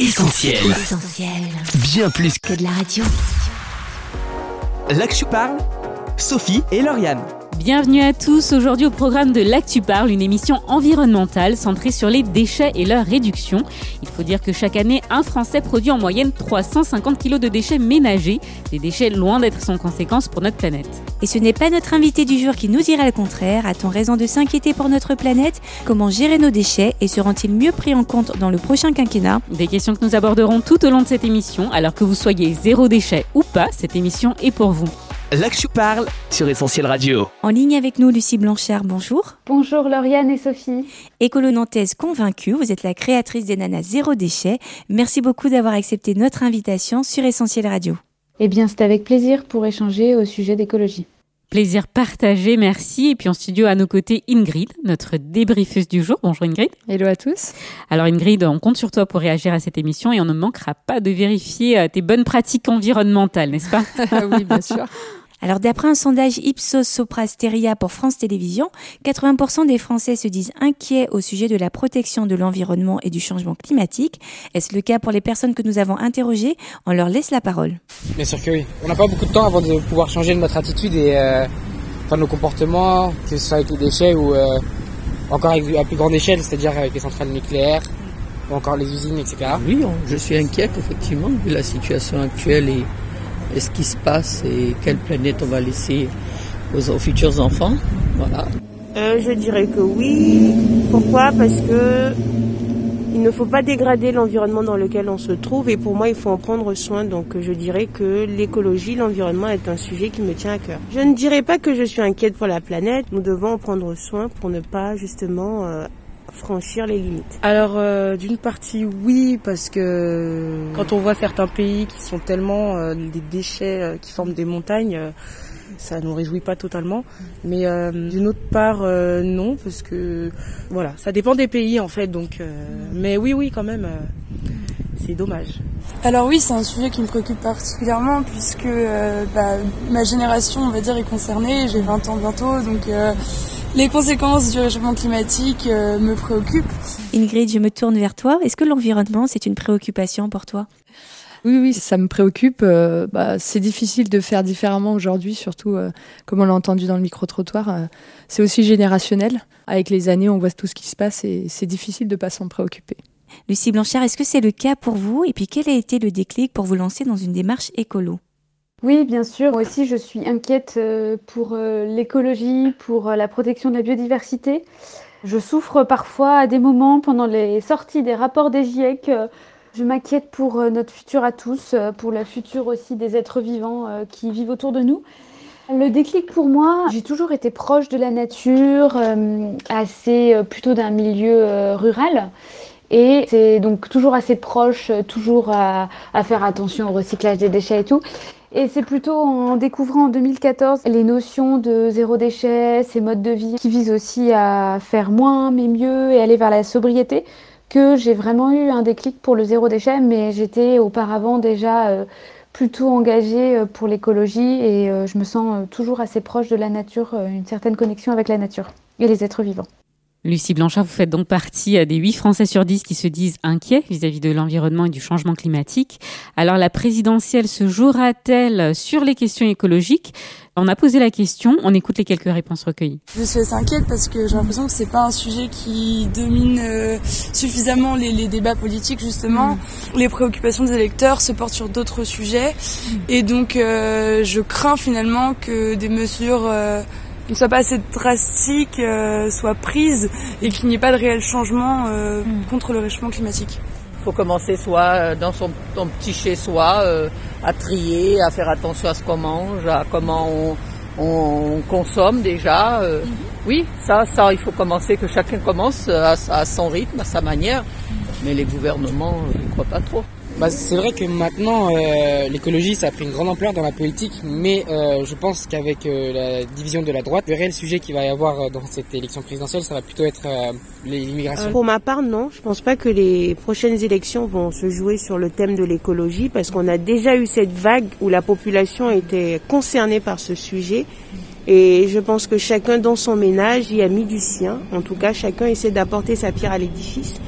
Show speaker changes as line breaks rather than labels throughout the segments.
Essentiel.
Essentiel.
Bien plus que
Que de la radio.
là que je parle, Sophie et Lauriane.
Bienvenue à tous. Aujourd'hui au programme de L'Actu Parle, une émission environnementale centrée sur les déchets et leur réduction. Il faut dire que chaque année, un Français produit en moyenne 350 kg de déchets ménagers. Des déchets loin d'être sans conséquence pour notre planète.
Et ce n'est pas notre invité du jour qui nous dira le contraire. A-t-on raison de s'inquiéter pour notre planète? Comment gérer nos déchets? Et seront-ils mieux pris en compte dans le prochain quinquennat?
Des questions que nous aborderons tout au long de cette émission. Alors que vous soyez zéro déchet ou pas, cette émission est pour vous.
Je parle sur Essentiel Radio.
En ligne avec nous, Lucie Blanchard, bonjour.
Bonjour Lauriane et Sophie.
Écolo-nantaise convaincue, vous êtes la créatrice des nanas zéro déchet. Merci beaucoup d'avoir accepté notre invitation sur Essentiel Radio.
Eh bien, c'est avec plaisir pour échanger au sujet d'écologie.
Plaisir partagé, merci. Et puis en studio à nos côtés, Ingrid, notre débriefeuse du jour. Bonjour Ingrid.
Hello à tous.
Alors Ingrid, on compte sur toi pour réagir à cette émission et on ne manquera pas de vérifier euh, tes bonnes pratiques environnementales, n'est-ce pas?
Oui, bien sûr.
Alors d'après un sondage Ipsos Soprasteria pour France Télévisions, 80% des Français se disent inquiets au sujet de la protection de l'environnement et du changement climatique. Est-ce le cas pour les personnes que nous avons interrogées? On leur laisse la parole.
Bien sûr que oui. On n'a pas beaucoup de temps avant de pouvoir changer notre attitude et euh, enfin, nos comportements, que ce soit avec les déchets ou euh, encore avec, à plus grande échelle, c'est-à-dire avec les centrales nucléaires ou encore les usines, etc.
Oui, je suis inquiète effectivement vu la situation actuelle et, ce qui se passe et quelle planète on va laisser aux, futurs enfants. Voilà.
Euh, je dirais que oui. Pourquoi? Parce que il ne faut pas dégrader l'environnement dans lequel on se trouve et pour moi il faut en prendre soin. Donc je dirais que l'écologie, l'environnement est un sujet qui me tient à cœur. Je ne dirais pas que je suis inquiète pour la planète. Nous devons en prendre soin pour ne pas justement euh, franchir les limites.
Alors euh, d'une partie oui parce que quand on voit certains pays qui sont tellement euh, des déchets euh, qui forment des montagnes, euh, ça nous réjouit pas totalement. Mais euh, d'une autre part euh, non parce que voilà, ça dépend des pays en fait. Donc, euh, mais oui oui quand même, euh, c'est dommage.
Alors oui, c'est un sujet qui me préoccupe particulièrement puisque euh, bah, ma génération, on va dire, est concernée. J'ai 20 ans bientôt, donc euh, les conséquences du réchauffement climatique euh, me préoccupent.
Ingrid, je me tourne vers toi. Est-ce que l'environnement, c'est une préoccupation pour toi?
Oui, oui, ça me préoccupe. Euh, bah, c'est difficile de faire différemment aujourd'hui, surtout euh, comme on l'a entendu dans le micro-trottoir. euh, c'est aussi générationnel. Avec les années, on voit tout ce qui se passe et c'est difficile de pas s'en préoccuper.
Lucie Blanchard, est-ce que c'est le cas pour vous? Et puis quel a été le déclic pour vous lancer dans une démarche écolo?
Oui, bien sûr. Moi aussi, je suis inquiète euh, pour euh, l'écologie, pour euh, la protection de la biodiversité. Je souffre parfois à des moments pendant les sorties des rapports des GIEC. Je m'inquiète pour notre futur à tous, pour le futur aussi des êtres vivants qui vivent autour de nous. Le déclic pour moi, j'ai toujours été proche de la nature, assez plutôt d'un milieu rural. Et c'est donc toujours assez proche, toujours à, à faire attention au recyclage des déchets et tout. Et c'est plutôt en découvrant en 2014 les notions de zéro déchet, ces modes de vie qui visent aussi à faire moins mais mieux et aller vers la sobriété que j'ai vraiment eu un déclic pour le zéro déchet. Mais j'étais auparavant déjà euh, plutôt engagée euh, pour l'écologie et euh, je me sens toujours assez proche de la nature, une certaine connexion avec la nature et les êtres vivants.
Lucie Blanchard, vous faites donc partie euh, des 8 Français sur 10 qui se disent inquiets vis-à-vis de l'environnement et du changement climatique. Alors la présidentielle se jouera-t-elle sur les questions écologiques? On a posé la question, on écoute les quelques réponses recueillies.
Je suis assez inquiète parce que j'ai l'impression que c'est pas un sujet qui domine euh, suffisamment les, les débats politiques justement. Les préoccupations des électeurs se portent sur d'autres sujets et donc euh, je crains finalement que des mesures euh, ne soient pas assez drastiques euh, soient prises et qu'il n'y ait pas de réel changement euh, contre le réchauffement climatique.
Il faut commencer soit euh, dans son, son petit chez-soi euh, à trier, à faire attention à ce qu'on mange, à comment on, on consomme déjà. euh. Oui, ça, ça, il faut commencer, que chacun commence à, à son rythme, à sa manière. Mais les gouvernements, je ne crois pas trop.
Bah, c'est vrai que maintenant, euh, l'écologie, ça a pris une grande ampleur dans la politique, mais euh, je pense qu'avec euh, la division de la droite, le réel sujet qu'il va y avoir dans cette élection présidentielle, ça va plutôt être l'immigration.
Pour ma part, non. Je pense pas que les prochaines élections vont se jouer sur le thème de l'écologie parce qu'on a déjà eu cette vague où la population était concernée par ce sujet. Et je pense que chacun dans son ménage y a mis du sien. En tout cas, chacun essaie d'apporter sa pierre à l'édifice.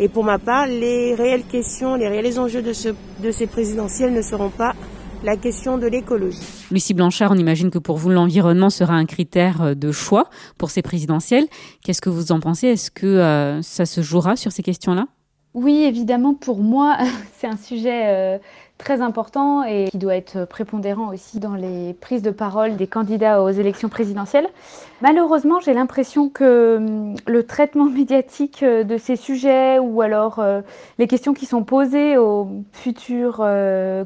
Et pour ma part, les réelles questions, les réels enjeux de, ce, de ces présidentielles ne seront pas la question de l'écologie.
Lucie Blanchard, on imagine que pour vous, l'environnement sera un critère euh, de choix pour ces présidentielles. Qu'est-ce que vous en pensez? Est-ce que euh, ça se jouera sur ces questions-là?
Oui, évidemment, pour moi, c'est un sujet euh, très important et qui doit être prépondérant aussi dans les prises de parole des candidats aux élections présidentielles. Malheureusement, j'ai l'impression que hum, le traitement médiatique de ces sujets ou alors les questions qui sont posées aux futurs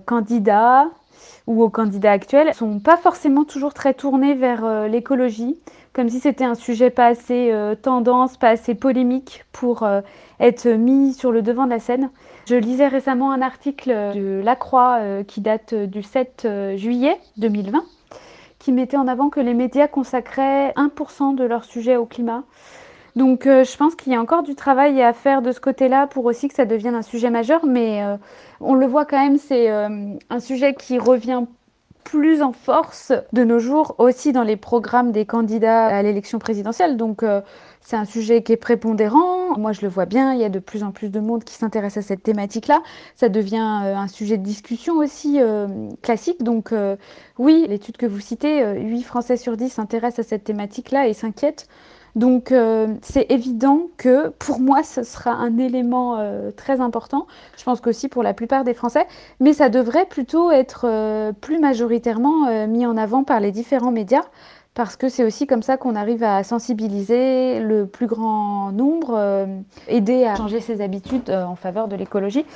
candidats ou aux candidats actuels sont pas forcément toujours très tournés vers euh, l'écologie, comme si c'était un sujet pas assez euh, tendance, pas assez polémique pour euh, être mis sur le devant de la scène. Je lisais récemment un article de La Croix qui date du 7 juillet 2020 qui mettait en avant que les médias consacraient 1% de leur sujet au climat. Donc euh, je pense qu'il y a encore du travail à faire de ce côté-là pour aussi que ça devienne un sujet majeur, mais euh, on le voit quand même, c'est euh, un sujet qui revient plus en force de nos jours aussi dans les programmes des candidats à l'élection présidentielle. Donc c'est un sujet qui est prépondérant. Moi, je le vois bien. Il y a de plus en plus de monde qui s'intéresse à cette thématique-là. Ça devient un sujet de discussion aussi classique. Donc, oui, l'étude que vous citez, 8 Français sur 10 s'intéressent à cette thématique-là et s'inquiètent. Donc euh, c'est évident que pour moi ce sera un élément euh, très important. Je pense qu'aussi pour la plupart des Français, mais ça devrait plutôt être euh, plus majoritairement mis en avant par les différents médias parce que c'est aussi comme ça qu'on arrive à sensibiliser le plus grand nombre, aider à changer ses habitudes en faveur de l'écologie.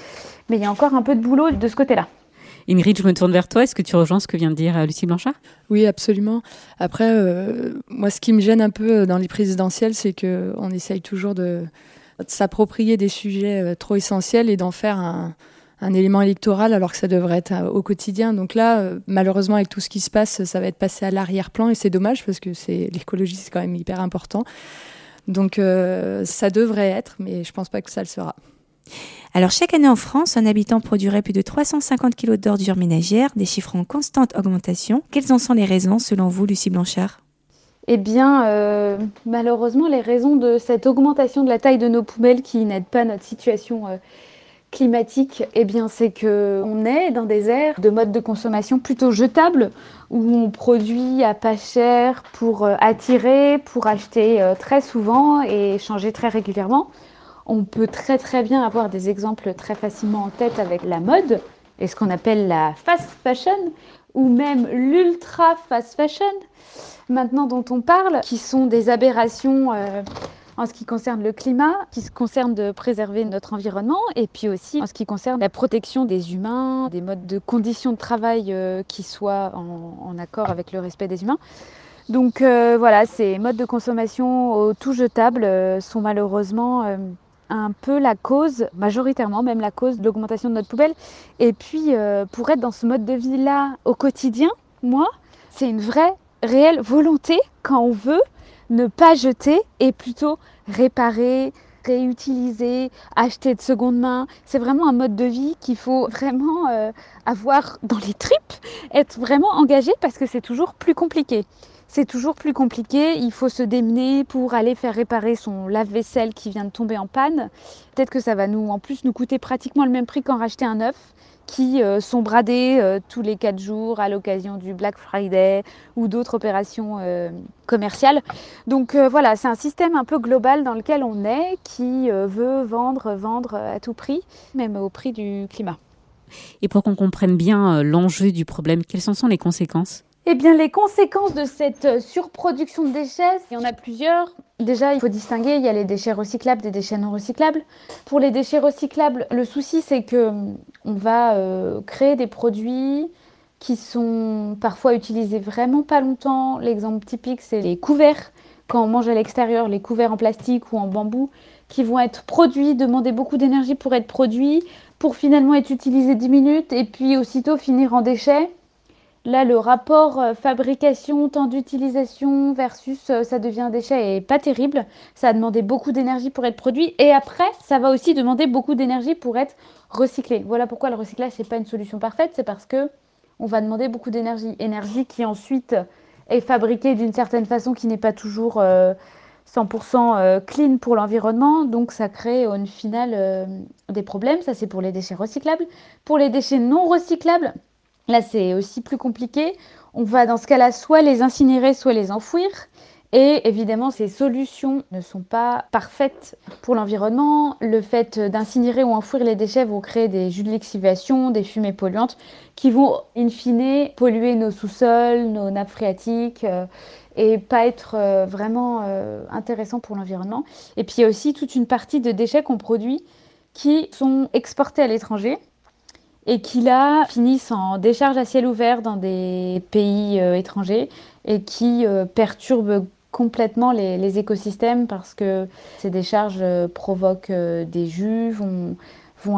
Mais il y a encore un peu de boulot de ce côté-là.
Ingrid, je me tourne vers toi. Est-ce que tu rejoins ce que vient de dire euh, Lucie Blanchard?
Oui, absolument. Après, euh, moi, ce qui me gêne un peu euh, dans les présidentielles, c'est qu'on essaye toujours de, s'approprier des sujets trop essentiels et d'en faire un, élément électoral alors que ça devrait être au quotidien. Donc là, malheureusement, avec tout ce qui se passe, ça va être passé à l'arrière-plan et c'est dommage parce que l'écologie, c'est quand même hyper important. Donc ça devrait être, mais je pense pas que ça le sera.
Alors chaque année en France, un habitant produirait plus de 350 kg d'ordures ménagères, des chiffres en constante augmentation. Quelles en sont les raisons selon vous, Lucie Blanchard?
Eh bien, euh, malheureusement, les raisons de cette augmentation de la taille de nos poubelles qui n'aident pas notre situation euh, climatique, eh bien, c'est que on est dans des aires de mode de consommation plutôt jetables, où on produit à pas cher pour euh, attirer, pour acheter très souvent et changer très régulièrement. On peut très très bien avoir des exemples très facilement en tête avec la mode et ce qu'on appelle la fast fashion ou même l'ultra fast fashion maintenant dont on parle, qui sont des aberrations euh, en ce qui concerne le climat, qui se concerne de préserver notre environnement, et puis aussi en ce qui concerne la protection des humains, des modes de conditions de travail euh, qui soient en, accord avec le respect des humains. Donc euh, voilà, ces modes de consommation au tout jetable sont malheureusement un peu la cause, majoritairement même la cause de l'augmentation de notre poubelle. Et puis, euh, pour être dans ce mode de vie-là au quotidien, moi, c'est une vraie, réelle volonté quand on veut ne pas jeter et plutôt réparer, réutiliser, acheter de seconde main. C'est vraiment un mode de vie qu'il faut vraiment euh, avoir dans les tripes, être vraiment engagé parce que c'est toujours plus compliqué c'est toujours plus compliqué. Il faut se démener pour aller faire réparer son lave-vaisselle qui vient de tomber en panne. Peut-être que ça va nous, en plus, nous coûter pratiquement le même prix qu'en racheter un neuf qui euh, sont bradés euh, tous les quatre jours à l'occasion du Black Friday ou d'autres opérations euh, commerciales. Donc voilà, c'est un système un peu global dans lequel on est qui veut vendre, vendre à tout prix, même au prix du climat.
Et pour qu'on comprenne bien l'enjeu du problème, quelles en sont les conséquences?
Eh bien, les conséquences de cette euh, surproduction de déchets, il y en a plusieurs. Déjà, il faut distinguer, il y a les déchets recyclables des déchets non recyclables. Pour les déchets recyclables, le souci, c'est que on va euh, créer des produits qui sont parfois utilisés vraiment pas longtemps. L'exemple typique, c'est les couverts. Quand on mange à l'extérieur, les couverts en plastique ou en bambou, qui vont être produits, demander beaucoup d'énergie pour être produits, pour finalement être utilisés 10 minutes et puis aussitôt finir en déchets. Là, le rapport euh, fabrication, temps d'utilisation versus euh, ça devient un déchet est pas terrible. Ça a demandé beaucoup d'énergie pour être produit. Et après, ça va aussi demander beaucoup d'énergie pour être recyclé. Voilà pourquoi le recyclage, n'est pas une solution parfaite. C'est parce que on va demander beaucoup d'énergie. Énergie qui ensuite est fabriquée d'une certaine façon qui n'est pas toujours euh, 100% clean pour l'environnement, donc ça crée au final des problèmes. Ça, c'est pour les déchets recyclables. Pour les déchets non recyclables, là, c'est aussi plus compliqué. On va dans ce cas-là soit les incinérer, soit les enfouir. Et évidemment, ces solutions ne sont pas parfaites pour l'environnement. Le fait d'incinérer ou enfouir les déchets vont créer des jus de lexivation, des fumées polluantes qui vont, in fine, polluer nos sous-sols, nos nappes phréatiques euh, et pas être euh, vraiment euh, intéressant pour l'environnement. Et puis il y a aussi toute une partie de déchets qu'on produit qui sont exportés à l'étranger et qui là finissent en décharge à ciel ouvert dans des pays étrangers et qui perturbent complètement les, écosystèmes parce que ces décharges euh, provoquent euh, des jus, vont,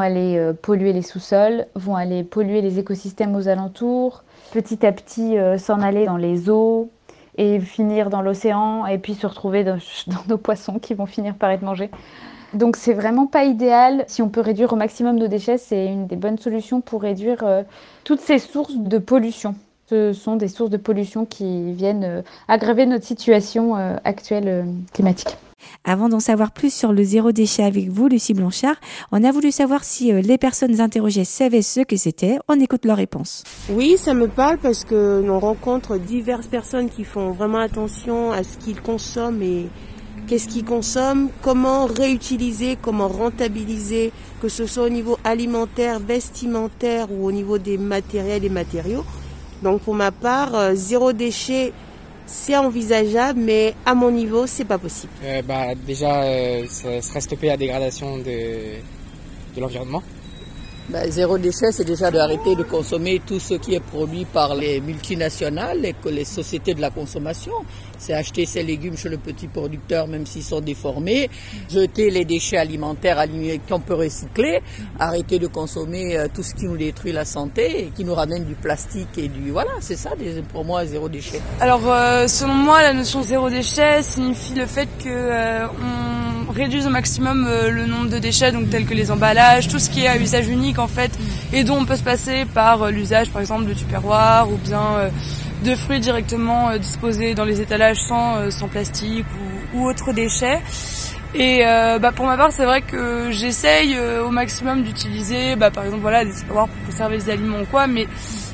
aller euh, polluer les sous-sols, vont aller polluer les écosystèmes aux alentours, petit à petit s'en aller dans les eaux et finir dans l'océan et puis se retrouver dans, nos poissons qui vont finir par être mangés. Donc c'est vraiment pas idéal. Si on peut réduire au maximum nos déchets, c'est une des bonnes solutions pour réduire toutes ces sources de pollution ce sont des sources de pollution qui viennent euh, aggraver notre situation euh, actuelle euh, climatique.
Avant d'en savoir plus sur le zéro déchet avec vous, Lucie Blanchard, on a voulu savoir si les personnes interrogées savaient ce que c'était. On écoute leur réponse.
Oui, ça me parle parce que l'on rencontre diverses personnes qui font vraiment attention à ce qu'ils consomment et qu'est-ce qu'ils consomment, comment réutiliser, comment rentabiliser, que ce soit au niveau alimentaire, vestimentaire ou au niveau des matériels et matériaux. Donc pour ma part, euh, zéro déchet, c'est envisageable, mais à mon niveau, c'est pas possible.
Euh, bah, déjà, euh, ça serait stopper la dégradation de, de l'environnement.
Bah, zéro déchet, c'est déjà d'arrêter de consommer tout ce qui est produit par les multinationales et que les sociétés de la consommation. C'est acheter ses légumes chez le petit producteur, même s'ils sont déformés, jeter les déchets alimentaires qu'on peut recycler, arrêter de consommer euh, tout ce qui nous détruit la santé et qui nous ramène du plastique et du... Voilà, c'est ça pour moi zéro déchet.
Alors, euh, selon moi, la notion zéro déchet signifie le fait que euh, on réduise au maximum le nombre de déchets, donc tels que les emballages, tout ce qui est à usage unique en fait. Et dont on peut se passer par euh, l'usage par exemple de tupperware ou bien euh, de fruits directement euh, disposés dans les étalages sans, sans plastique ou, ou autres déchets. Et euh, bah pour ma part, c'est vrai que j'essaye euh, au maximum d'utiliser, bah, par exemple, voilà, des pour conserver les aliments ou quoi. Mais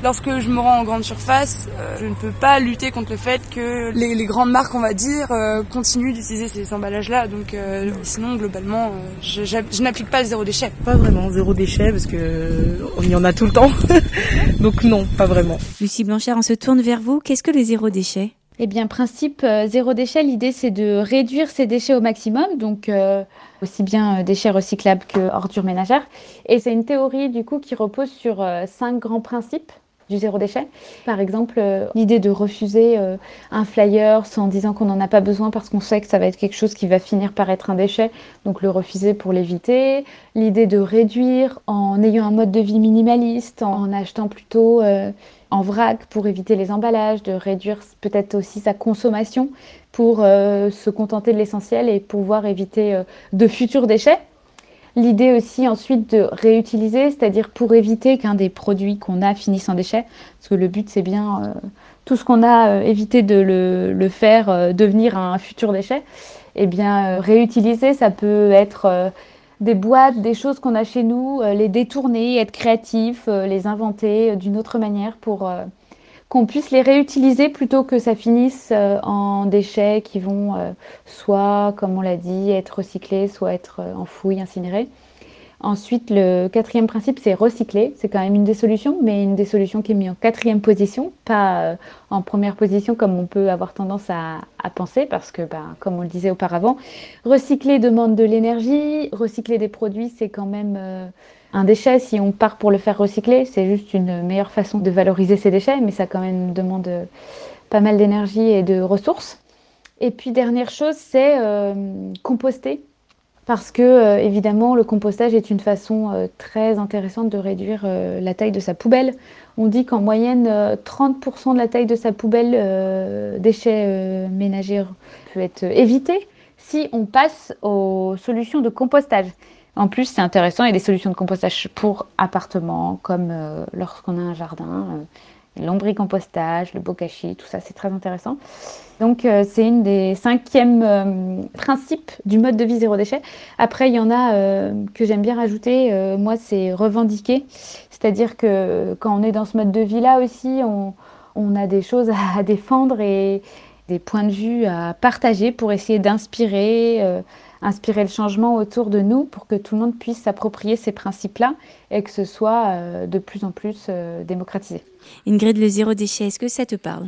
lorsque je me rends en grande surface, euh, je ne peux pas lutter contre le fait que les, les grandes marques, on va dire, continuent d'utiliser ces emballages-là. Donc, sinon, globalement, je, je, n'applique pas le zéro déchet.
Pas vraiment zéro déchet parce que on y en a tout le temps. Donc non, pas vraiment.
Lucie Blanchard, on se tourne vers vous. Qu'est-ce que le zéro déchet
eh bien, principe euh, zéro déchet, l'idée c'est de réduire ces déchets au maximum, donc euh, aussi bien euh, déchets recyclables que ordures ménagères. Et c'est une théorie du coup qui repose sur cinq grands principes du zéro déchet. Par exemple, l'idée de refuser un flyer en disant qu'on n'en a pas besoin parce qu'on sait que ça va être quelque chose qui va finir par être un déchet, donc le refuser pour l'éviter. L'idée de réduire en ayant un mode de vie minimaliste, en achetant plutôt en vrac pour éviter les emballages, de réduire peut-être aussi sa consommation pour euh, se contenter de l'essentiel et pouvoir éviter euh, de futurs déchets. L'idée aussi ensuite de réutiliser, c'est-à-dire pour éviter qu'un des produits qu'on a finisse en déchets, parce que le but c'est bien euh, tout ce qu'on a évité de le, le faire devenir un futur déchet, eh bien réutiliser ça peut être des boîtes, des choses qu'on a chez nous, euh, les détourner, être créatif, euh, les inventer euh, d'une autre manière pour qu'on puisse les réutiliser plutôt que ça finisse en déchets qui vont soit, comme on l'a dit, être recyclés, soit être enfouis, incinérés. Ensuite, le quatrième principe, c'est recycler. C'est quand même une des solutions, mais une des solutions qui est mise en quatrième position, pas euh, en première position comme on peut avoir tendance à, penser, parce que, bah, comme on le disait auparavant, recycler demande de l'énergie, recycler des produits, c'est quand même euh, un déchet. Si on part pour le faire recycler, c'est juste une meilleure façon de valoriser ces déchets, mais ça quand même demande euh, pas mal d'énergie et de ressources. Et puis, dernière chose, c'est composter parce que euh, évidemment le compostage est une façon euh, très intéressante de réduire euh, la taille de sa poubelle. On dit qu'en moyenne 30% de la taille de sa poubelle déchets ménagers peut être évité si on passe aux solutions de compostage. En plus, c'est intéressant, il y a des solutions de compostage pour appartements, comme lorsqu'on a un jardin L'ombricompostage, le bokashi, tout ça, c'est très intéressant. Donc euh, c'est une des cinquièmes euh, principes du mode de vie zéro déchet. Après, il y en a euh, que j'aime bien rajouter. moi, c'est revendiquer. C'est-à-dire que quand on est dans ce mode de vie-là aussi, on, on, a des choses à défendre et des points de vue à partager pour essayer d'inspirer, inspirer le changement autour de nous pour que tout le monde puisse s'approprier ces principes-là et que ce soit de plus en plus démocratisé.
Ingrid, le zéro déchet, est-ce que ça te parle?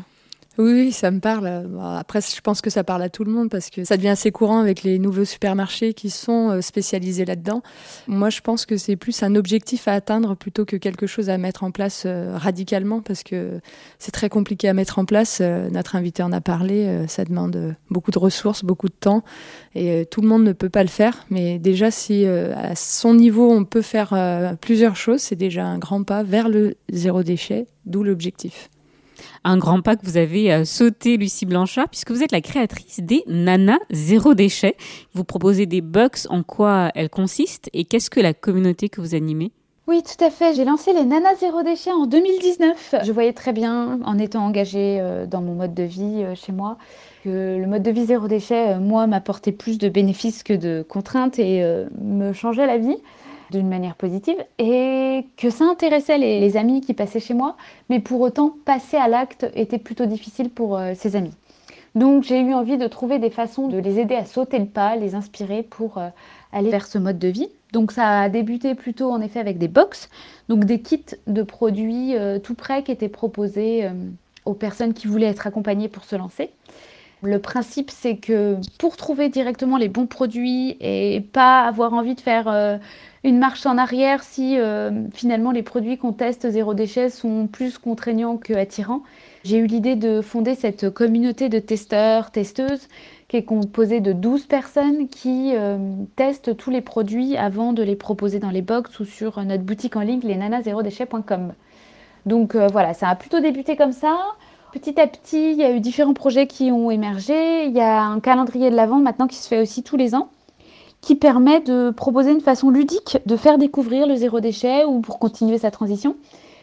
Oui, ça me parle. Après, je pense que ça parle à tout le monde parce que ça devient assez courant avec les nouveaux supermarchés qui sont euh, spécialisés là-dedans. Moi, je pense que c'est plus un objectif à atteindre plutôt que quelque chose à mettre en place euh, radicalement parce que c'est très compliqué à mettre en place. Euh, notre invité en a parlé. Ça demande beaucoup de ressources, beaucoup de temps et tout le monde ne peut pas le faire. Mais déjà, si à son niveau, on peut faire plusieurs choses, c'est déjà un grand pas vers le zéro déchet, d'où l'objectif
un grand pas que vous avez euh, sauté, Lucie Blanchard, puisque vous êtes la créatrice des Nana Zéro Déchet. Vous proposez des box, en quoi elles consistent et qu'est-ce que la communauté que vous animez?
Oui, tout à fait. J'ai lancé les Nana Zéro Déchet en 2019. Je voyais très bien, en étant engagée euh, dans mon mode de vie euh, chez moi, que le mode de vie zéro déchet, moi, m'apportait plus de bénéfices que de contraintes et me changeait la vie d'une manière positive et que ça intéressait les, amis qui passaient chez moi, mais pour autant passer à l'acte était plutôt difficile pour euh, ces amis. Donc j'ai eu envie de trouver des façons de les aider à sauter le pas, les inspirer pour euh, aller vers ce mode de vie. Donc ça a débuté plutôt en effet avec des box, donc des kits de produits euh, tout prêts qui étaient proposés aux personnes qui voulaient être accompagnées pour se lancer. Le principe, c'est que pour trouver directement les bons produits et pas avoir envie de faire une marche en arrière si euh, finalement les produits qu'on teste zéro déchet sont plus contraignants que attirants. J'ai eu l'idée de fonder cette communauté de testeurs, testeuses, qui est composée de 12 personnes qui euh, testent tous les produits avant de les proposer dans les box ou sur notre boutique en ligne, lesnanazérodéchet.com. Donc euh, voilà, ça a plutôt débuté comme ça. Petit à petit, il y a eu différents projets qui ont émergé. Il y a un calendrier de l'avant maintenant qui se fait aussi tous les ans qui permet de proposer une façon ludique de faire découvrir le zéro déchet ou pour continuer sa transition,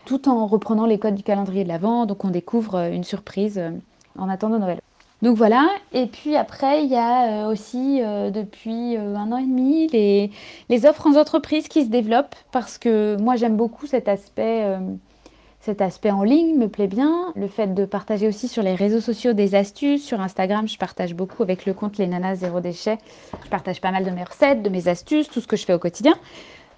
tout en reprenant les codes du calendrier de l'Avent. Donc on découvre euh, une surprise euh, en attendant Noël. Donc voilà, et puis après, il y a euh, aussi depuis un an et demi les, les offres en entreprise qui se développent parce que moi j'aime beaucoup cet aspect cet aspect en ligne me plaît bien. Le fait de partager aussi sur les réseaux sociaux des astuces. Sur Instagram, je partage beaucoup avec le compte Les Nanas Zéro Déchet. Je partage pas mal de mes recettes, de mes astuces, tout ce que je fais au quotidien.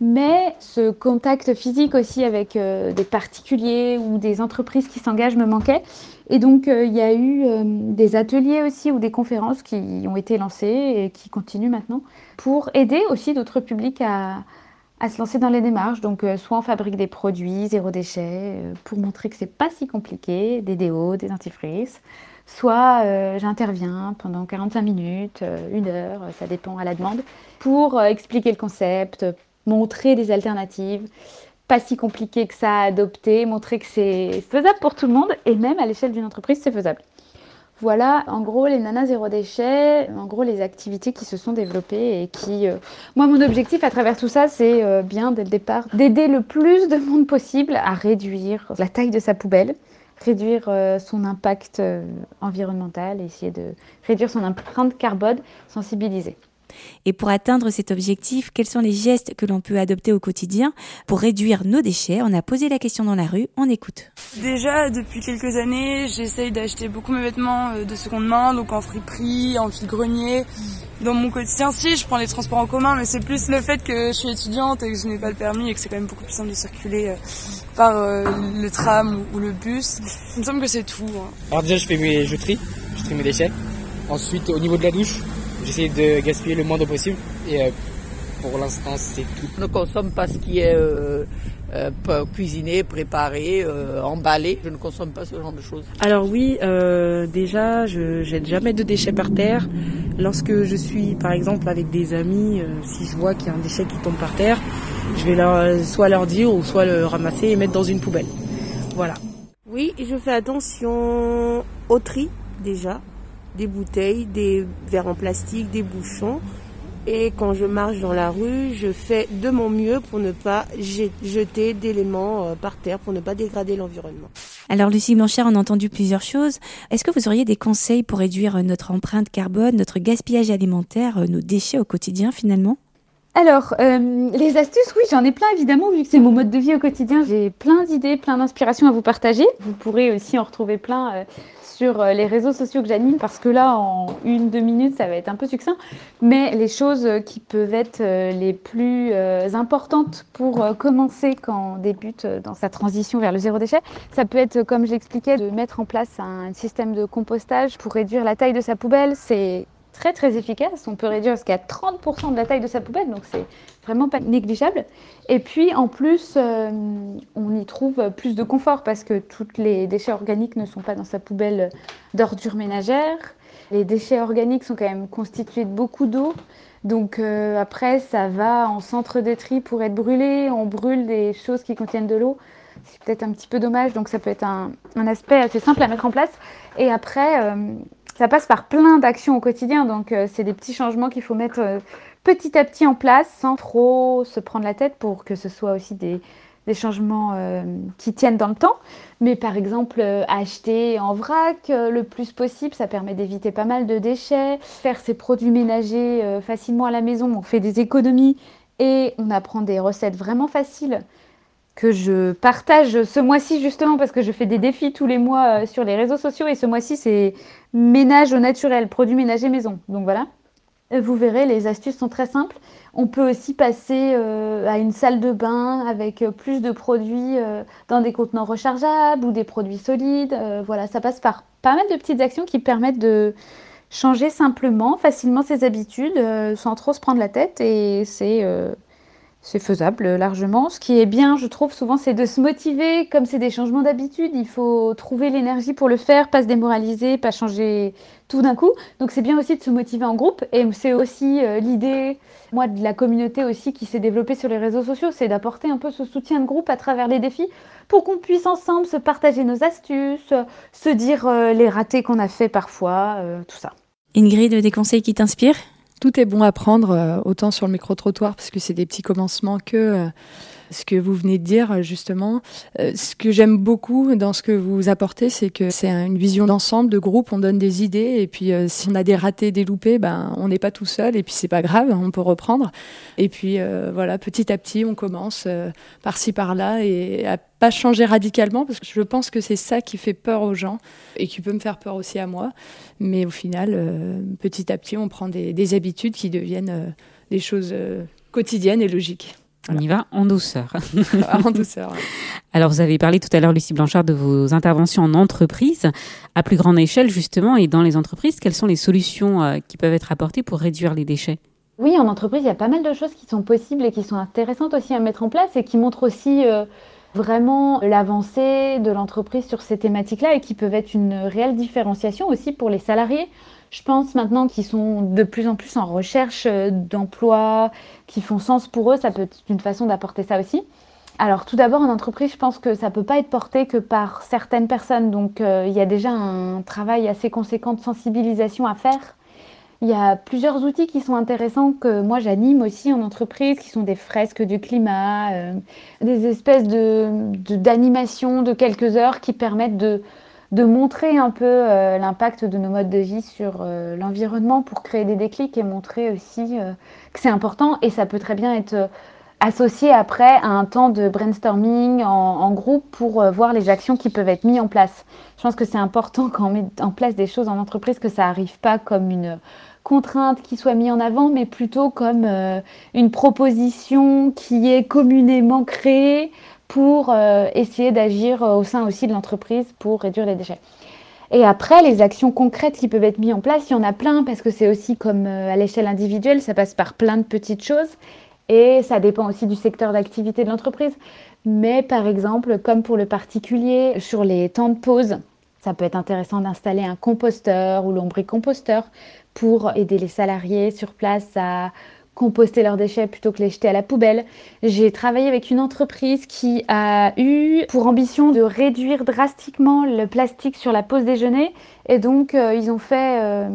Mais ce contact physique aussi avec euh, des particuliers ou des entreprises qui s'engagent me manquait. Et donc, euh, il y a eu euh, des ateliers aussi ou des conférences qui ont été lancées et qui continuent maintenant pour aider aussi d'autres publics à, à se lancer dans les démarches. Donc, euh, soit on fabrique des produits zéro déchet euh, pour montrer que c'est pas si compliqué, des déos, des antifrices, soit euh, j'interviens pendant 45 minutes, une heure, ça dépend à la demande, pour expliquer le concept, montrer des alternatives, pas si compliqué que ça à adopter, montrer que c'est faisable pour tout le monde et même à l'échelle d'une entreprise, c'est faisable. Voilà, en gros, les nanas zéro déchet, en gros, les activités qui se sont développées et qui. Euh, moi, mon objectif à travers tout ça, c'est euh, bien dès le départ d'aider le plus de monde possible à réduire la taille de sa poubelle, réduire euh, son impact environnemental, essayer de réduire son empreinte carbone, sensibiliser.
Et pour atteindre cet objectif, quels sont les gestes que l'on peut adopter au quotidien pour réduire nos déchets On a posé la question dans la rue, on écoute.
Déjà, depuis quelques années, j'essaye d'acheter beaucoup mes vêtements euh, de seconde main, donc en friperie, en fil-grenier. Dans mon quotidien, si, je prends les transports en commun, mais c'est plus le fait que je suis étudiante et que je n'ai pas le permis et que c'est quand même beaucoup plus simple de circuler euh, par euh, le tram ou le bus. Il me semble que c'est tout. Hein.
Alors déjà, je fais mes, je trie, je trie mes déchets. Ensuite, au niveau de la douche, J'essaie de gaspiller le moins possible et euh, pour l'instant c'est tout.
Je ne consomme pas ce qui est euh, euh, cuisiné, préparé, emballé. Je ne consomme pas ce genre de choses.
Alors oui, déjà je jette jamais de déchets par terre. Lorsque je suis par exemple avec des amis, si je vois qu'il y a un déchet qui tombe par terre, je vais leur, soit leur dire ou soit le ramasser et mettre dans une poubelle. Voilà. Oui, je fais attention au tri déjà des bouteilles, des verres en plastique, des bouchons.
Et quand je marche dans la rue, je fais de mon mieux pour ne pas jeter d'éléments euh, par terre, pour ne pas dégrader l'environnement.
Alors Lucie Blanchard, on a entendu plusieurs choses. Est-ce que vous auriez des conseils pour réduire notre empreinte carbone, notre gaspillage alimentaire, nos déchets au quotidien finalement?
Alors, euh, les astuces, oui, j'en ai plein évidemment, vu que c'est mon mode de vie au quotidien. J'ai plein d'idées, plein d'inspirations à vous partager. Vous pourrez aussi en retrouver plein euh, sur euh, les réseaux sociaux que j'anime, parce que là, en une, deux minutes, ça va être un peu succinct. Mais les choses qui peuvent être les plus importantes pour commencer quand on débute dans sa transition vers le zéro déchet, ça peut être, comme j'expliquais, de mettre en place un système de compostage pour réduire la taille de sa poubelle. C'est très très efficace. On peut réduire jusqu'à 30% de la taille de sa poubelle, donc c'est vraiment pas négligeable. Et puis en plus, euh, on y trouve plus de confort parce que tous les déchets organiques ne sont pas dans sa poubelle d'ordures ménagères. Les déchets organiques sont quand même constitués de beaucoup d'eau. Donc euh, après, ça va en centre de tri pour être brûlé. On brûle des choses qui contiennent de l'eau. C'est peut-être un petit peu dommage, donc ça peut être un, aspect assez simple à mettre en place. Et après, euh, ça passe par plein d'actions au quotidien. Donc, euh, c'est des petits changements qu'il faut mettre euh, petit à petit en place sans trop se prendre la tête pour que ce soit aussi des, changements euh, qui tiennent dans le temps. Mais par exemple, acheter en vrac le plus possible, ça permet d'éviter pas mal de déchets. Faire ses produits ménagers facilement à la maison, on fait des économies et on apprend des recettes vraiment faciles que je partage ce mois-ci justement parce que je fais des défis tous les mois sur les réseaux sociaux et ce mois-ci c'est ménage au naturel, produits ménagers maison. Donc voilà. Vous verrez, les astuces sont très simples. On peut aussi passer euh, à une salle de bain avec euh, plus de produits euh, dans des contenants rechargeables ou des produits solides. voilà, ça passe par pas mal de petites actions qui permettent de changer simplement, facilement ses habitudes sans trop se prendre la tête. Et c'est c'est faisable largement. Ce qui est bien, je trouve, souvent, c'est de se motiver. Comme c'est des changements d'habitude, il faut trouver l'énergie pour le faire, pas se démoraliser, pas changer tout d'un coup. Donc c'est bien aussi de se motiver en groupe. Et c'est aussi euh, l'idée, moi, de la communauté aussi qui s'est développée sur les réseaux sociaux, c'est d'apporter un peu ce soutien de groupe à travers les défis pour qu'on puisse ensemble se partager nos astuces, se dire euh, les ratés qu'on a fait parfois, euh, tout ça.
Ingrid, des conseils qui t'inspirent?
Tout est bon à prendre, euh, autant sur le micro-trottoir, parce que c'est des petits commencements que euh, ce que vous venez de dire justement. Euh, ce que j'aime beaucoup dans ce que vous apportez, c'est que c'est une vision d'ensemble, de groupe. On donne des idées et puis euh, si on a des ratés, des loupés, ben on n'est pas tout seul et puis c'est pas grave, on peut reprendre. Et puis euh, voilà, petit à petit, on commence par-ci par-là et à pas changer radicalement parce que je pense que c'est ça qui fait peur aux gens et qui peut me faire peur aussi à moi. Mais au final, petit à petit, on prend des habitudes qui deviennent des choses quotidiennes et logiques.
On y va en douceur.
en douceur.
Alors, vous avez parlé tout à l'heure, Lucie Blanchard, de vos interventions en entreprise, à plus grande échelle, justement, et dans les entreprises. Quelles sont les solutions euh, qui peuvent être apportées pour réduire les déchets?
Oui, en entreprise, il y a pas mal de choses qui sont possibles et qui sont intéressantes aussi à mettre en place et qui montrent aussi euh, vraiment l'avancée de l'entreprise sur ces thématiques-là et qui peuvent être une réelle différenciation aussi pour les salariés je pense maintenant qu'ils sont de plus en plus en recherche euh, d'emploi, qui font sens pour eux, ça peut être une façon d'apporter ça aussi. Alors tout d'abord en entreprise, je pense que ça ne peut pas être porté que par certaines personnes, donc euh, il y a déjà un travail assez conséquent de sensibilisation à faire. Il y a plusieurs outils qui sont intéressants que moi j'anime aussi en entreprise, qui sont des fresques du climat, euh, des espèces d'animation de, de quelques heures qui permettent de, de montrer un peu euh, l'impact de nos modes de vie sur euh, l'environnement pour créer des déclics et montrer aussi euh, que c'est important et ça peut très bien être associé après à un temps de brainstorming en, groupe pour voir les actions qui peuvent être mises en place. Je pense que c'est important quand on met en place des choses en entreprise que ça n'arrive pas comme une contrainte qui soit mise en avant, mais plutôt comme une proposition qui est communément créée pour euh, essayer d'agir euh, au sein aussi de l'entreprise pour réduire les déchets. Et après, les actions concrètes qui peuvent être mises en place, il y en a plein parce que c'est aussi comme euh, à l'échelle individuelle, ça passe par plein de petites choses et ça dépend aussi du secteur d'activité de l'entreprise. Mais par exemple, comme pour le particulier, sur les temps de pause, ça peut être intéressant d'installer un composteur ou lombricomposteur pour aider les salariés sur place à composter leurs déchets plutôt que les jeter à la poubelle. J'ai travaillé avec une entreprise qui a eu pour ambition de réduire drastiquement le plastique sur la pause déjeuner et donc euh, ils ont fait euh,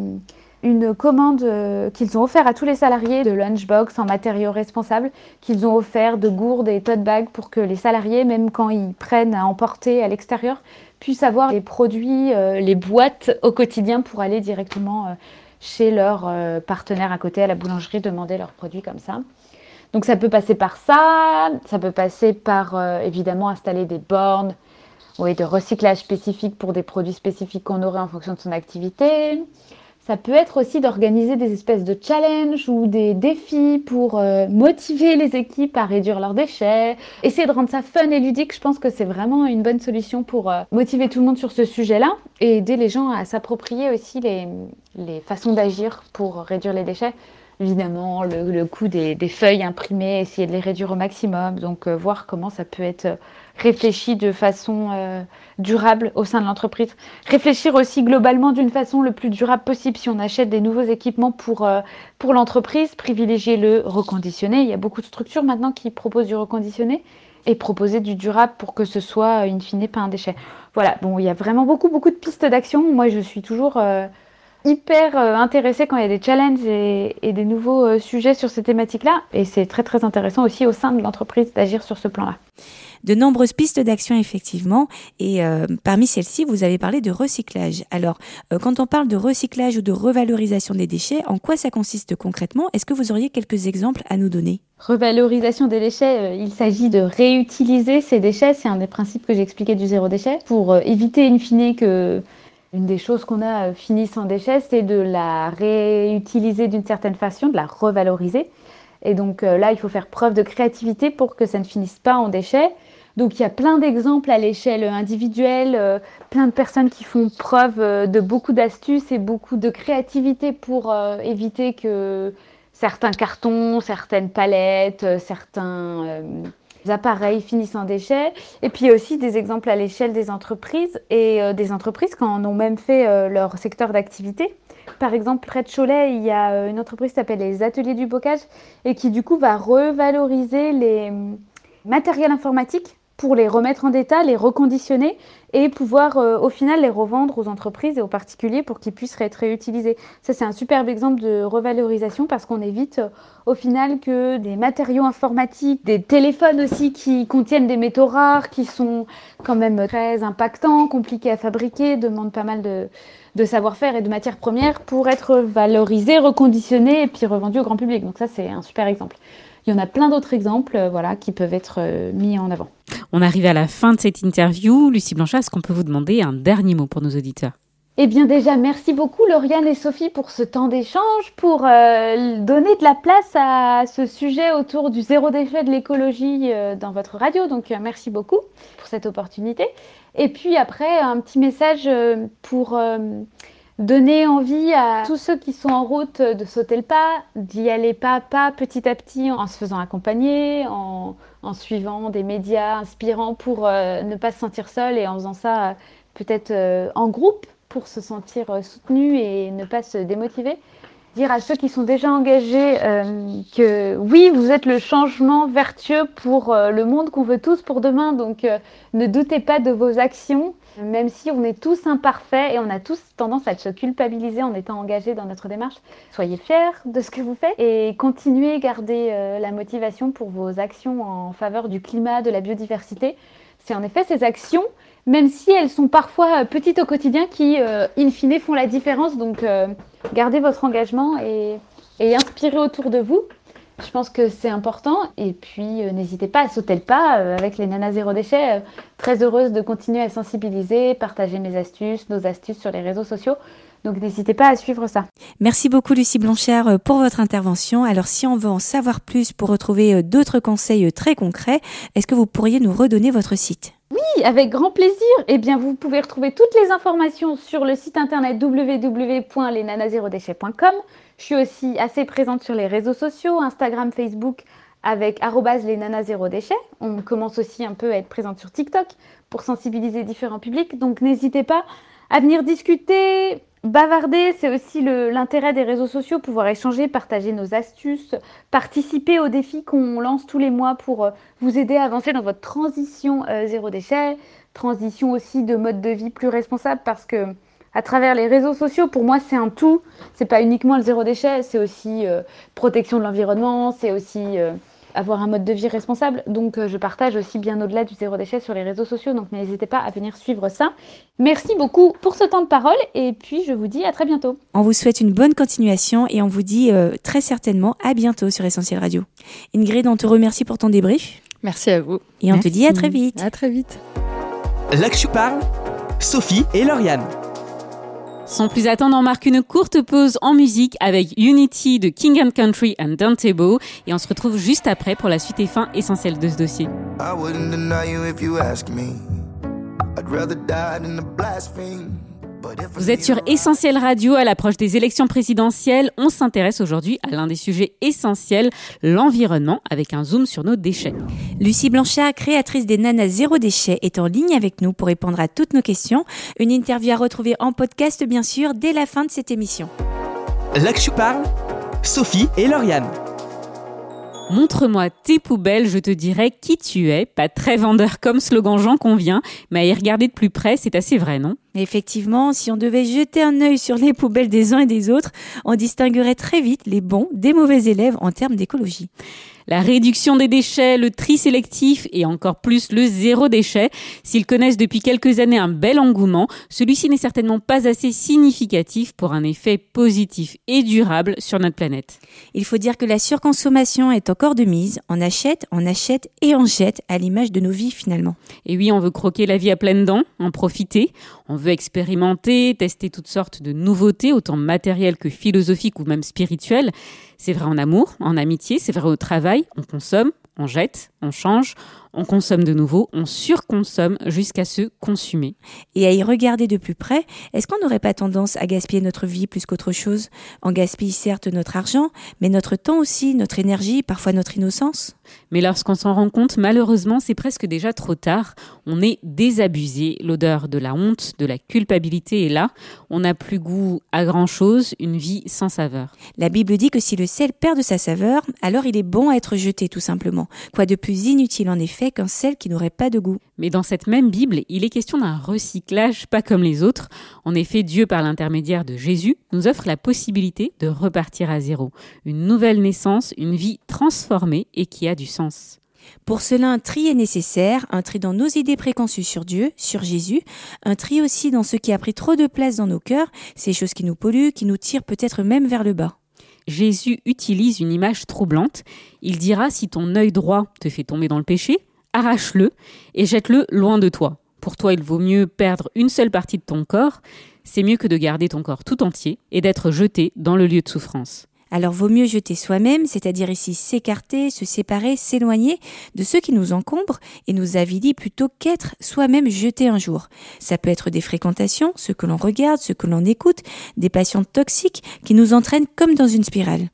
une commande euh, qu'ils ont offert à tous les salariés de lunchbox en matériaux responsables, qu'ils ont offert de gourdes et tote bags pour que les salariés, même quand ils prennent à emporter à l'extérieur, puissent avoir les produits, les boîtes au quotidien pour aller directement chez leur partenaire à côté à la boulangerie demander leurs produits comme ça. Donc ça peut passer par ça, ça peut passer par évidemment installer des bornes oui, de recyclage spécifique pour des produits spécifiques qu'on aurait en fonction de son activité. Ça peut être aussi d'organiser des espèces de challenges ou des défis pour euh, motiver les équipes à réduire leurs déchets. Essayer de rendre ça fun et ludique, je pense que c'est vraiment une bonne solution pour euh, motiver tout le monde sur ce sujet-là et aider les gens à s'approprier aussi les, les façons d'agir pour réduire les déchets. Évidemment, le, coût des, feuilles imprimées, essayer de les réduire au maximum, donc euh, voir comment ça peut être réfléchi de façon euh, durable au sein de l'entreprise. Réfléchir aussi globalement d'une façon le plus durable possible si on achète des nouveaux équipements pour, euh, pour l'entreprise, privilégier le reconditionné. Il y a beaucoup de structures maintenant qui proposent du reconditionné et proposer du durable pour que ce soit, in fine, pas un déchet. Voilà, bon, il y a vraiment beaucoup, beaucoup de pistes d'action. Moi, je suis toujours euh, hyper intéressée quand il y a des challenges et, et des nouveaux sujets sur ces thématiques-là. Et c'est très, très intéressant aussi au sein de l'entreprise d'agir sur ce plan-là
de nombreuses pistes d'action effectivement. Et euh, parmi celles-ci, vous avez parlé de recyclage. Alors, euh, quand on parle de recyclage ou de revalorisation des déchets, en quoi ça consiste concrètement? Est-ce que vous auriez quelques exemples à nous donner?
Revalorisation des déchets, euh, il s'agit de réutiliser ces déchets. C'est un des principes que j'ai expliqué du zéro déchet pour éviter in fine que une des choses qu'on a fini sans déchets, c'est de la réutiliser d'une certaine façon, de la revaloriser. Et donc là, il faut faire preuve de créativité pour que ça ne finisse pas en déchets. Donc il y a plein d'exemples à l'échelle individuelle, euh, plein de personnes qui font preuve euh, de beaucoup d'astuces et beaucoup de créativité pour euh, éviter que certains cartons, certaines palettes, certains appareils finissent en déchets. Et puis aussi des exemples à l'échelle des entreprises et des entreprises qui en ont même fait leur secteur d'activité. Par exemple, près de Cholet, il y a une entreprise qui s'appelle les Ateliers du Bocage et qui du coup va revaloriser les matériels informatiques pour les remettre en état, les reconditionner et pouvoir euh, au final les revendre aux entreprises et aux particuliers pour qu'ils puissent être réutilisés. Ça c'est un superbe exemple de revalorisation parce qu'on évite euh, au final que des matériaux informatiques, des téléphones aussi qui contiennent des métaux rares, qui sont quand même très impactants, compliqués à fabriquer, demandent pas mal de, de savoir-faire et de matières premières pour être valorisés, reconditionnés et puis revendus au grand public. Donc ça c'est un super exemple. Il y en a plein d'autres exemples euh, voilà, qui peuvent être euh, mis en avant.
On arrive à la fin de cette interview. Lucie Blanchat, est-ce qu'on peut vous demander un dernier mot pour nos auditeurs?
Eh bien déjà, merci beaucoup Lauriane et Sophie pour ce temps d'échange, pour euh, donner de la place à ce sujet autour du zéro déchet de l'écologie dans votre radio. Donc merci beaucoup pour cette opportunité. Et puis après, un petit message pour donner envie à tous ceux qui sont en route de sauter le pas, d'y aller pas pas, petit à petit, en se faisant accompagner, en, suivant des médias inspirants pour euh, ne pas se sentir seul et en faisant ça euh, peut-être euh, en groupe pour se sentir soutenu et ne pas se démotiver dire à ceux qui sont déjà engagés euh, que oui, vous êtes le changement vertueux pour euh, le monde qu'on veut tous pour demain. Donc euh, ne doutez pas de vos actions, même si on est tous imparfaits et on a tous tendance à se culpabiliser en étant engagés dans notre démarche. Soyez fiers de ce que vous faites et continuez, garder la motivation pour vos actions en faveur du climat, de la biodiversité. C'est en effet ces actions même si elles sont parfois petites au quotidien, qui, in fine, font la différence. Donc, gardez votre engagement et, inspirez autour de vous. Je pense que c'est important. Et puis, euh, n'hésitez pas à sauter le pas euh, avec les nanas zéro déchet. Euh, très heureuse de continuer à sensibiliser, partager mes astuces, nos astuces sur les réseaux sociaux. Donc n'hésitez pas à suivre ça.
Merci beaucoup Lucie Blanchard pour votre intervention. Alors si on veut en savoir plus pour retrouver d'autres conseils très concrets, est-ce que vous pourriez nous redonner votre site?
Oui, avec grand plaisir. Eh bien, vous pouvez retrouver toutes les informations sur le site internet www.lesnanazerodéchets.com. Je suis aussi assez présente sur les réseaux sociaux, Instagram, Facebook, avec lesnanazérodéchets. On commence aussi un peu à être présente sur TikTok pour sensibiliser différents publics. Donc, n'hésitez pas à venir discuter, Bavarder, c'est aussi l'intérêt des réseaux sociaux, pouvoir échanger, partager nos astuces, participer aux défis qu'on lance tous les mois pour euh, vous aider à avancer dans votre transition euh, zéro déchet, transition aussi de mode de vie plus responsable parce que à travers les réseaux sociaux. Pour moi, c'est un tout. C'est pas uniquement le zéro déchet, c'est aussi euh, protection de l'environnement, c'est aussi avoir un mode de vie responsable. Donc, euh, je partage aussi bien au-delà du zéro déchet sur les réseaux sociaux. Donc, n'hésitez pas à venir suivre ça. Merci beaucoup pour ce temps de parole et puis je vous dis à très bientôt.
On vous souhaite une bonne continuation et on vous dit très certainement à bientôt sur Essentiel Radio. Ingrid, on te remercie pour ton débrief.
Merci à vous.
Et on te dit à très vite.
À très vite.
Là que je parle, Sophie et Lauriane.
Sans plus attendre, on marque une courte pause en musique avec Unity de King and Country and Dantebo et on se retrouve juste après pour la suite et fin essentielle de ce dossier. Vous êtes sur Essentiel Radio à l'approche des élections présidentielles. On s'intéresse aujourd'hui à l'un des sujets essentiels, l'environnement, avec un zoom sur nos déchets.
Lucie Blanchard, créatrice des Nanas Zéro Déchet, est en ligne avec nous pour répondre à toutes nos questions. Une interview à retrouver en podcast, bien sûr, dès la fin de cette émission.
Là que je parle, Sophie et Lauriane.
Montre-moi tes poubelles, je te dirai qui tu es. Pas très vendeur comme slogan Jean convient, mais à y regarder de plus près, c'est assez vrai, non?
Effectivement, si on devait jeter un œil sur les poubelles des uns et des autres, on distinguerait très vite les bons des mauvais élèves en termes d'écologie.
La réduction des déchets, le tri sélectif et encore plus le zéro déchet, s'ils connaissent depuis quelques années un bel engouement, celui-ci n'est certainement pas assez significatif pour un effet positif et durable sur notre planète.
Il faut dire que la surconsommation est encore de mise. On achète, on achète et on jette à l'image de nos vies finalement.
Et oui, on veut croquer la vie à pleines dents, en profiter. On veut expérimenter, tester toutes sortes de nouveautés, autant matérielles que philosophiques ou même spirituelles. C'est vrai en amour, en amitié, c'est vrai au travail, on consomme, on jette, on change, on consomme de nouveau, on surconsomme jusqu'à se consumer.
Et à y regarder de plus près, est-ce qu'on n'aurait pas tendance à gaspiller notre vie plus qu'autre chose? On gaspille certes notre argent, mais notre temps aussi, notre énergie, parfois notre innocence?
Mais lorsqu'on s'en rend compte, malheureusement, c'est presque déjà trop tard. On est désabusé. L'odeur de la honte, de la culpabilité est là. On n'a plus goût à grand-chose, une vie sans saveur.
La Bible dit que si le sel perd de sa saveur, alors il est bon à être jeté tout simplement. Quoi de plus inutile en effet? Qu'un sel qui n'aurait pas de goût.
Mais dans cette même Bible, il est question d'un recyclage pas comme les autres. En effet, Dieu, par l'intermédiaire de Jésus, nous offre la possibilité de repartir à zéro. Une nouvelle naissance, une vie transformée et qui a du sens.
Pour cela, un tri est nécessaire, un tri dans nos idées préconçues sur Dieu, sur Jésus, un tri aussi dans ce qui a pris trop de place dans nos cœurs, ces choses qui nous polluent, qui nous tirent peut-être même vers le bas.
Jésus utilise une image troublante. Il dira si ton œil droit te fait tomber dans le péché, arrache-le et jette-le loin de toi. Pour toi, il vaut mieux perdre une seule partie de ton corps, c'est mieux que de garder ton corps tout entier et d'être jeté dans le lieu de souffrance.
Alors vaut mieux jeter soi-même, c'est-à-dire ici s'écarter, se séparer, s'éloigner de ceux qui nous encombrent et nous avilient plutôt qu'être soi-même jeté un jour. Ça peut être des fréquentations, ce que l'on regarde, ce que l'on écoute, des passions toxiques qui nous entraînent comme dans une spirale.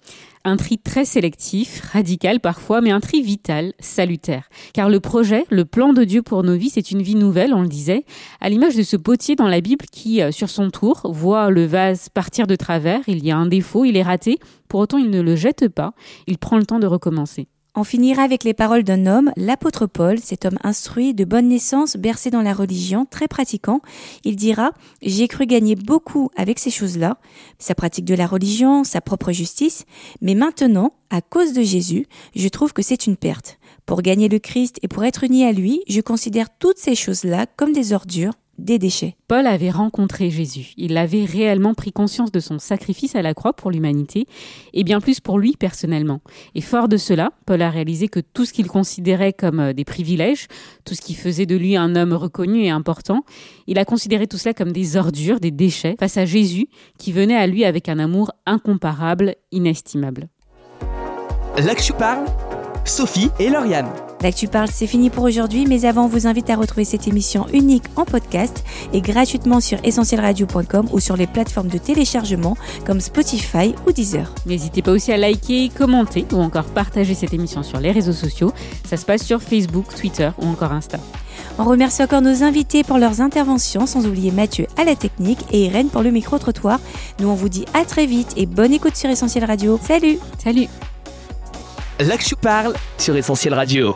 Un tri très sélectif, radical parfois, mais un tri vital, salutaire. Car le projet, le plan de Dieu pour nos vies, c'est une vie nouvelle, on le disait, à l'image de ce potier dans la Bible qui, euh, sur son tour, voit le vase partir de travers, il y a un défaut, il est raté, pour autant il ne le jette pas, il prend le temps de recommencer.
On finira avec les paroles d'un homme, l'apôtre Paul, cet homme instruit, de bonne naissance, bercé dans la religion, très pratiquant. Il dira J'ai cru gagner beaucoup avec ces choses-là, sa pratique de la religion, sa propre justice, mais maintenant, à cause de Jésus, je trouve que c'est une perte. Pour gagner le Christ et pour être uni à lui, je considère toutes ces choses-là comme des ordures, des déchets.
Paul avait rencontré Jésus. Il avait réellement pris conscience de son sacrifice à la croix pour l'humanité et bien plus pour lui personnellement. Et fort de cela, Paul a réalisé que tout ce qu'il considérait comme euh, des privilèges, tout ce qui faisait de lui un homme reconnu et important, il a considéré tout cela comme des ordures, des déchets face à Jésus qui venait à lui avec un amour incomparable, inestimable.
Là que parle, Sophie et Lauriane.
L'actu parle, c'est fini pour aujourd'hui, mais avant, on vous invite à retrouver cette émission unique en podcast et gratuitement sur essentielradio.com ou sur les plateformes de téléchargement comme Spotify ou Deezer.
N'hésitez pas aussi à liker, commenter ou encore partager cette émission sur les réseaux sociaux. Ça se passe sur Facebook, Twitter ou encore Insta.
On remercie encore nos invités pour leurs interventions, sans oublier Mathieu à la technique et Irène pour le micro-trottoir. Nous, on vous dit à très vite et bonne écoute sur Essentiel Radio. Salut
Salut
L'Axu parle sur Essentiel Radio.